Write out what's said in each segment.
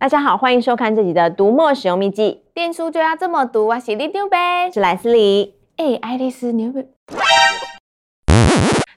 大家好，欢迎收看这集的读墨使用秘籍。电书就要这么读，我是里丢呗，是莱斯里。哎，爱丽丝，你会不会？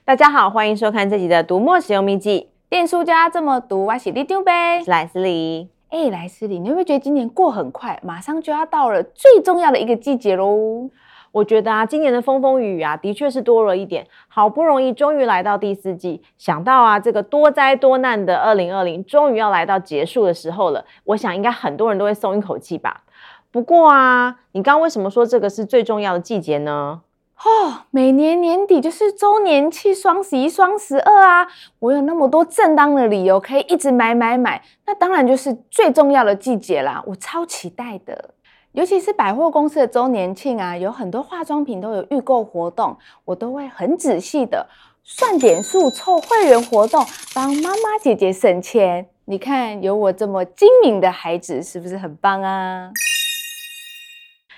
大家好，欢迎收看这集的读墨使用秘籍。电书就要这么读，我是里丢呗，是莱斯里。哎，莱斯里，你会不会觉得今年过很快，马上就要到了最重要的一个季节喽？我觉得啊，今年的风风雨雨啊，的确是多了一点。好不容易，终于来到第四季，想到啊，这个多灾多难的二零二零，终于要来到结束的时候了。我想，应该很多人都会松一口气吧。不过啊，你刚刚为什么说这个是最重要的季节呢？哦，每年年底就是周年庆、双十一、双十二啊，我有那么多正当的理由可以一直买买买，那当然就是最重要的季节啦，我超期待的。尤其是百货公司的周年庆啊，有很多化妆品都有预购活动，我都会很仔细的算点数凑会员活动，帮妈妈姐姐省钱。你看，有我这么精明的孩子，是不是很棒啊？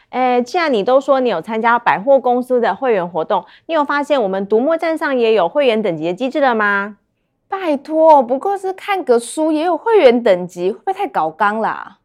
哎，既然你都说你有参加百货公司的会员活动，你有发现我们读墨站上也有会员等级的机制了吗？拜托，不过是看个书也有会员等级，会不会太搞纲啦？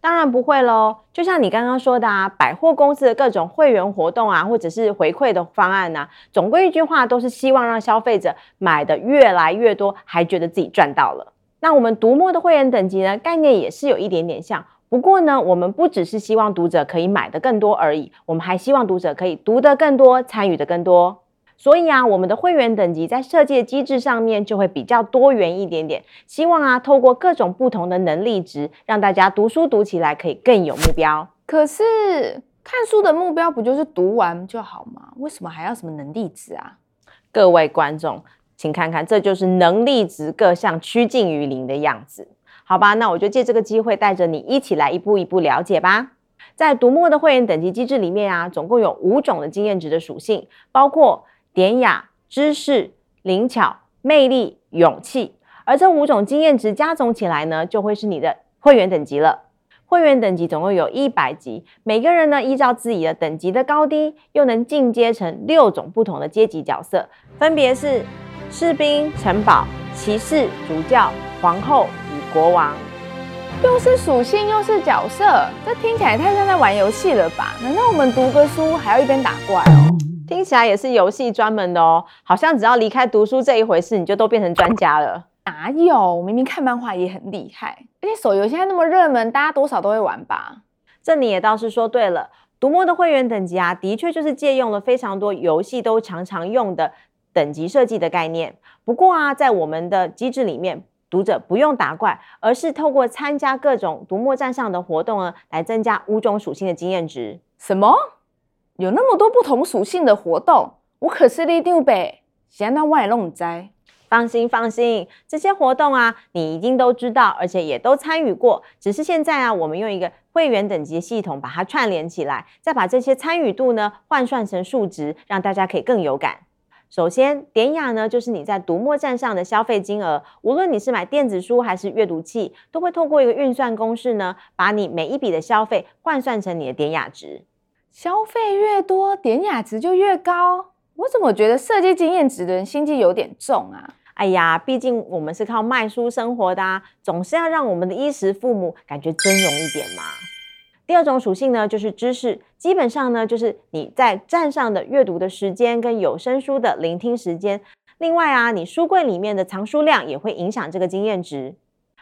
当然不会喽，就像你刚刚说的啊，百货公司的各种会员活动啊，或者是回馈的方案呐，总归一句话，都是希望让消费者买的越来越多，还觉得自己赚到了。那我们读墨的会员等级呢，概念也是有一点点像，不过呢，我们不只是希望读者可以买的更多而已，我们还希望读者可以读得更多，参与的更多。所以啊，我们的会员等级在设计的机制上面就会比较多元一点点。希望啊，透过各种不同的能力值，让大家读书读起来可以更有目标。可是看书的目标不就是读完就好吗？为什么还要什么能力值啊？各位观众，请看看，这就是能力值各项趋近于零的样子。好吧，那我就借这个机会带着你一起来一步一步了解吧。在读墨的会员等级机制里面啊，总共有五种的经验值的属性，包括。典雅、知识、灵巧、魅力、勇气，而这五种经验值加总起来呢，就会是你的会员等级了。会员等级总共有一百级，每个人呢依照自己的等级的高低，又能进阶成六种不同的阶级角色，分别是士兵、城堡、骑士、主教、皇后与国王。又是属性又是角色，这听起来太像在玩游戏了吧？难道我们读个书还要一边打怪哦？听起来也是游戏专门的哦，好像只要离开读书这一回事，你就都变成专家了。哪有？明明看漫画也很厉害，而且手游现在那么热门，大家多少都会玩吧？这你也倒是说对了。读墨的会员等级啊，的确就是借用了非常多游戏都常常用的等级设计的概念。不过啊，在我们的机制里面，读者不用打怪，而是透过参加各种读墨站上的活动呢，来增加五种属性的经验值。什么？有那么多不同属性的活动，我可是里长伯，现在我也弄栽。放心放心，这些活动啊，你一定都知道，而且也都参与过。只是现在啊，我们用一个会员等级系统把它串联起来，再把这些参与度呢换算成数值，让大家可以更有感。首先，典雅呢，就是你在读墨站上的消费金额，无论你是买电子书还是阅读器，都会透过一个运算公式呢，把你每一笔的消费换算成你的典雅值。消费越多，典雅值就越高。我怎么觉得设计经验值的人心机有点重啊？哎呀，毕竟我们是靠卖书生活的啊，总是要让我们的衣食父母感觉尊荣一点嘛。第二种属性呢，就是知识，基本上呢，就是你在站上的阅读的时间跟有声书的聆听时间。另外啊，你书柜里面的藏书量也会影响这个经验值。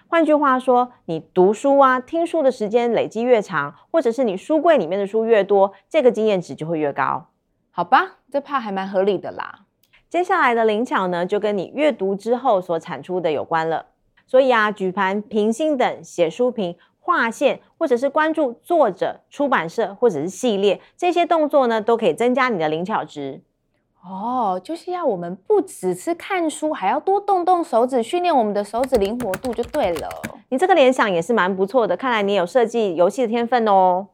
换句话说，你读书啊、听书的时间累积越长，或者是你书柜里面的书越多，这个经验值就会越高，好吧？这怕还蛮合理的啦。接下来的灵巧呢，就跟你阅读之后所产出的有关了。所以啊，举盘、评星等、写书评、划线，或者是关注作者、出版社或者是系列，这些动作呢，都可以增加你的灵巧值。哦，就是要我们不只是看书，还要多动动手指，训练我们的手指灵活度就对了。你这个联想也是蛮不错的，看来你有设计游戏的天分哦。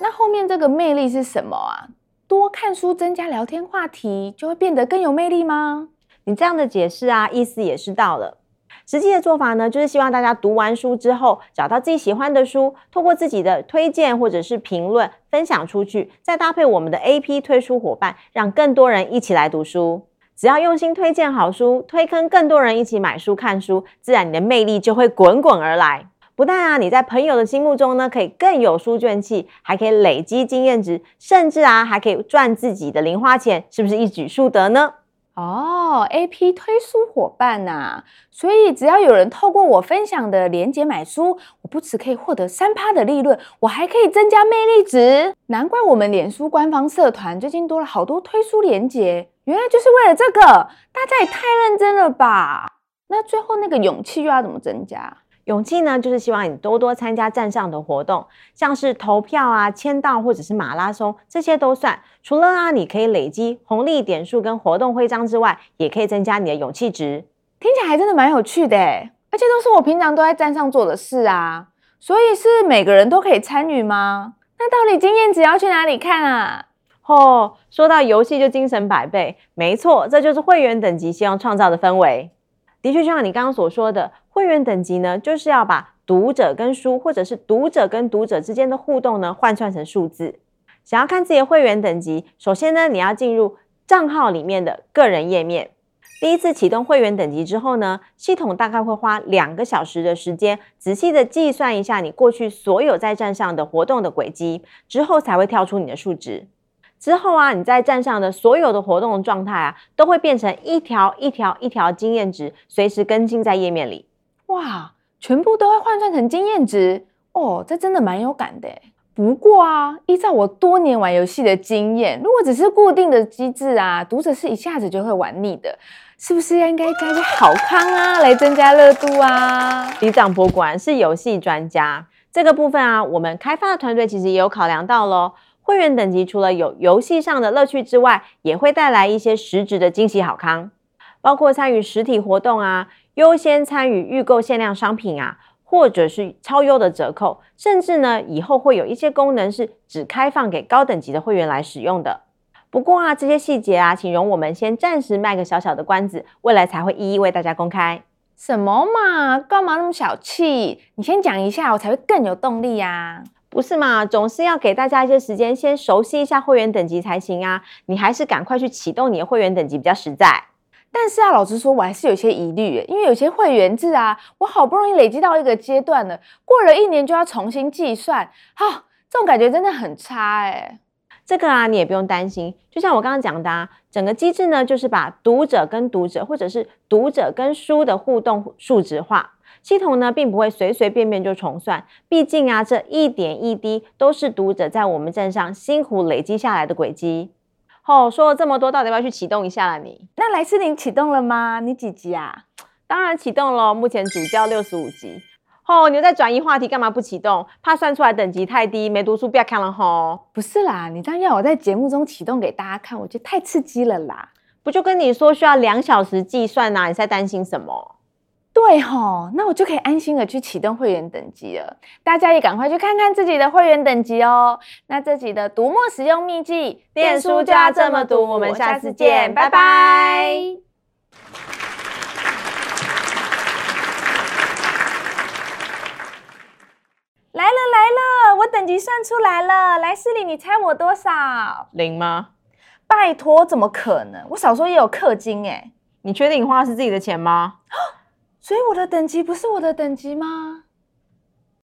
那后面这个魅力是什么啊？多看书增加聊天话题，就会变得更有魅力吗？你这样的解释啊，意思也是到了。实际的做法呢，就是希望大家读完书之后，找到自己喜欢的书，透过自己的推荐或者是评论分享出去，再搭配我们的 AP 推书伙伴，让更多人一起来读书。只要用心推荐好书，推坑更多人一起买书看书，自然你的魅力就会滚滚而来。不但啊，你在朋友的心目中呢，可以更有书卷气，还可以累积经验值，甚至啊，还可以赚自己的零花钱，是不是一举数得呢？哦，AP 推书伙伴呐、啊，所以只要有人透过我分享的链接买书，我不只可以获得三趴的利润，我还可以增加魅力值。难怪我们脸书官方社团最近多了好多推书链接，原来就是为了这个，大家也太认真了吧？那最后那个勇气又要怎么增加？勇气呢，就是希望你多多参加站上的活动，像是投票啊、签到或者是马拉松，这些都算。除了啊，你可以累积红利点数跟活动徽章之外，也可以增加你的勇气值。听起来还真的蛮有趣的诶，而且都是我平常都在站上做的事啊。所以是每个人都可以参与吗？那到底经验值要去哪里看啊？哦，说到游戏就精神百倍，没错，这就是会员等级希望创造的氛围。的确，就像你刚刚所说的，会员等级呢，就是要把读者跟书，或者是读者跟读者之间的互动呢，换算成数字。想要看自己的会员等级，首先呢，你要进入账号里面的个人页面。第一次启动会员等级之后呢，系统大概会花两个小时的时间，仔细的计算一下你过去所有在站上的活动的轨迹，之后才会跳出你的数值。之后啊，你在站上的所有的活动状态啊，都会变成一条一条一条经验值，随时更新在页面里。哇，全部都会换算成经验值哦，这真的蛮有感的。不过啊，依照我多年玩游戏的经验，如果只是固定的机制啊，读者是一下子就会玩腻的。是不是应该加些好康啊，来增加热度啊？李长博果然是游戏专家，这个部分啊，我们开发的团队其实也有考量到喽。会员等级除了有游戏上的乐趣之外，也会带来一些实质的惊喜好康，包括参与实体活动啊，优先参与预购限量商品啊，或者是超优的折扣，甚至呢，以后会有一些功能是只开放给高等级的会员来使用的。不过啊，这些细节啊，请容我们先暂时卖个小小的关子，未来才会一一为大家公开。什么嘛，干嘛那么小气？你先讲一下，我才会更有动力呀。不是嘛？总是要给大家一些时间，先熟悉一下会员等级才行啊！你还是赶快去启动你的会员等级比较实在。但是啊，老实说，我还是有些疑虑，因为有些会员制啊，我好不容易累积到一个阶段了，过了一年就要重新计算，哈、这种感觉真的很差哎。这个啊，你也不用担心，就像我刚刚讲的啊，整个机制呢，就是把读者跟读者，或者是读者跟书的互动数值化。系统呢，并不会随随便便就重算，毕竟啊，这一点一滴都是读者在我们站上辛苦累积下来的轨迹。哦，说了这么多，到底要不要去启动一下了？你那莱斯林启动了吗？你几级啊？当然启动了，目前主教六十五级。哦，你又在转移话题，干嘛不启动？怕算出来等级太低，没读书不要看了吼。不是啦，你这样要我在节目中启动给大家看，我觉得太刺激了啦。不就跟你说需要两小时计算呐、啊？你在担心什么？对吼，那我就可以安心的去启动会员等级了。大家也赶快去看看自己的会员等级哦。那这集的读墨使用秘技，电书就要这么读。我们下次见，拜拜。来了来了，我等级算出来了。莱斯玲，你猜我多少？零吗？拜托，怎么可能？我少说也有氪金诶。你确定你花的是自己的钱吗？所以我的等级不是我的等级吗？